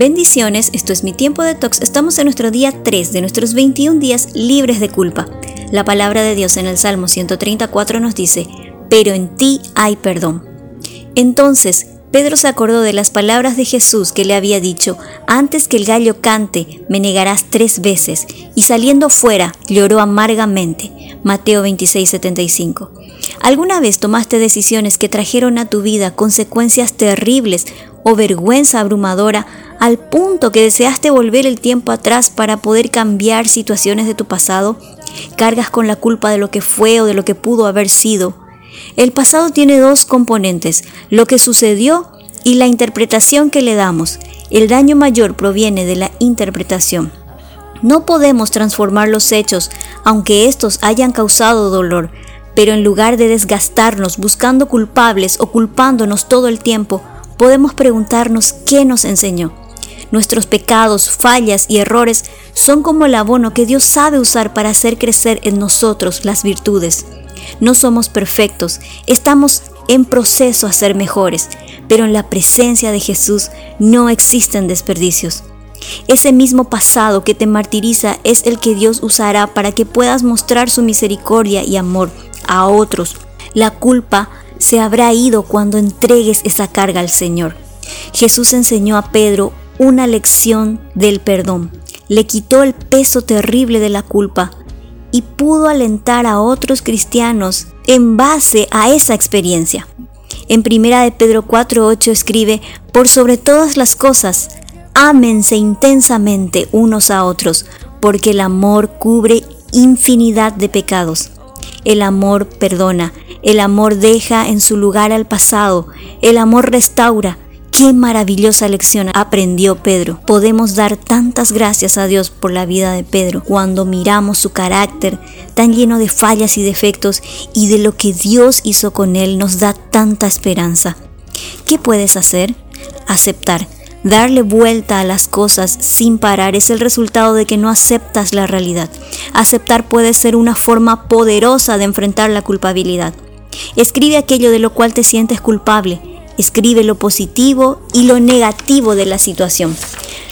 Bendiciones, esto es mi tiempo de tox. Estamos en nuestro día 3 de nuestros 21 días libres de culpa. La palabra de Dios en el Salmo 134 nos dice, pero en ti hay perdón. Entonces, Pedro se acordó de las palabras de Jesús que le había dicho, antes que el gallo cante, me negarás tres veces, y saliendo fuera, lloró amargamente. Mateo 26:75. ¿Alguna vez tomaste decisiones que trajeron a tu vida consecuencias terribles o vergüenza abrumadora al punto que deseaste volver el tiempo atrás para poder cambiar situaciones de tu pasado? ¿Cargas con la culpa de lo que fue o de lo que pudo haber sido? El pasado tiene dos componentes, lo que sucedió y la interpretación que le damos. El daño mayor proviene de la interpretación. No podemos transformar los hechos, aunque estos hayan causado dolor, pero en lugar de desgastarnos buscando culpables o culpándonos todo el tiempo, podemos preguntarnos qué nos enseñó. Nuestros pecados, fallas y errores son como el abono que Dios sabe usar para hacer crecer en nosotros las virtudes. No somos perfectos, estamos en proceso a ser mejores, pero en la presencia de Jesús no existen desperdicios. Ese mismo pasado que te martiriza es el que Dios usará para que puedas mostrar su misericordia y amor a otros. La culpa se habrá ido cuando entregues esa carga al Señor. Jesús enseñó a Pedro una lección del perdón. Le quitó el peso terrible de la culpa y pudo alentar a otros cristianos en base a esa experiencia. En primera de Pedro 4:8 escribe, "Por sobre todas las cosas, ámense intensamente unos a otros, porque el amor cubre infinidad de pecados. El amor perdona, el amor deja en su lugar al pasado, el amor restaura. Qué maravillosa lección aprendió Pedro. Podemos dar tantas gracias a Dios por la vida de Pedro cuando miramos su carácter tan lleno de fallas y defectos y de lo que Dios hizo con él nos da tanta esperanza. ¿Qué puedes hacer? Aceptar Darle vuelta a las cosas sin parar es el resultado de que no aceptas la realidad. Aceptar puede ser una forma poderosa de enfrentar la culpabilidad. Escribe aquello de lo cual te sientes culpable. Escribe lo positivo y lo negativo de la situación.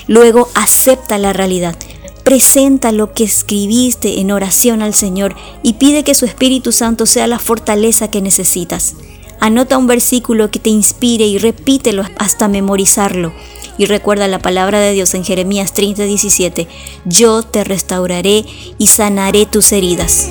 Luego acepta la realidad. Presenta lo que escribiste en oración al Señor y pide que su Espíritu Santo sea la fortaleza que necesitas. Anota un versículo que te inspire y repítelo hasta memorizarlo. Y recuerda la palabra de Dios en Jeremías 30:17, yo te restauraré y sanaré tus heridas.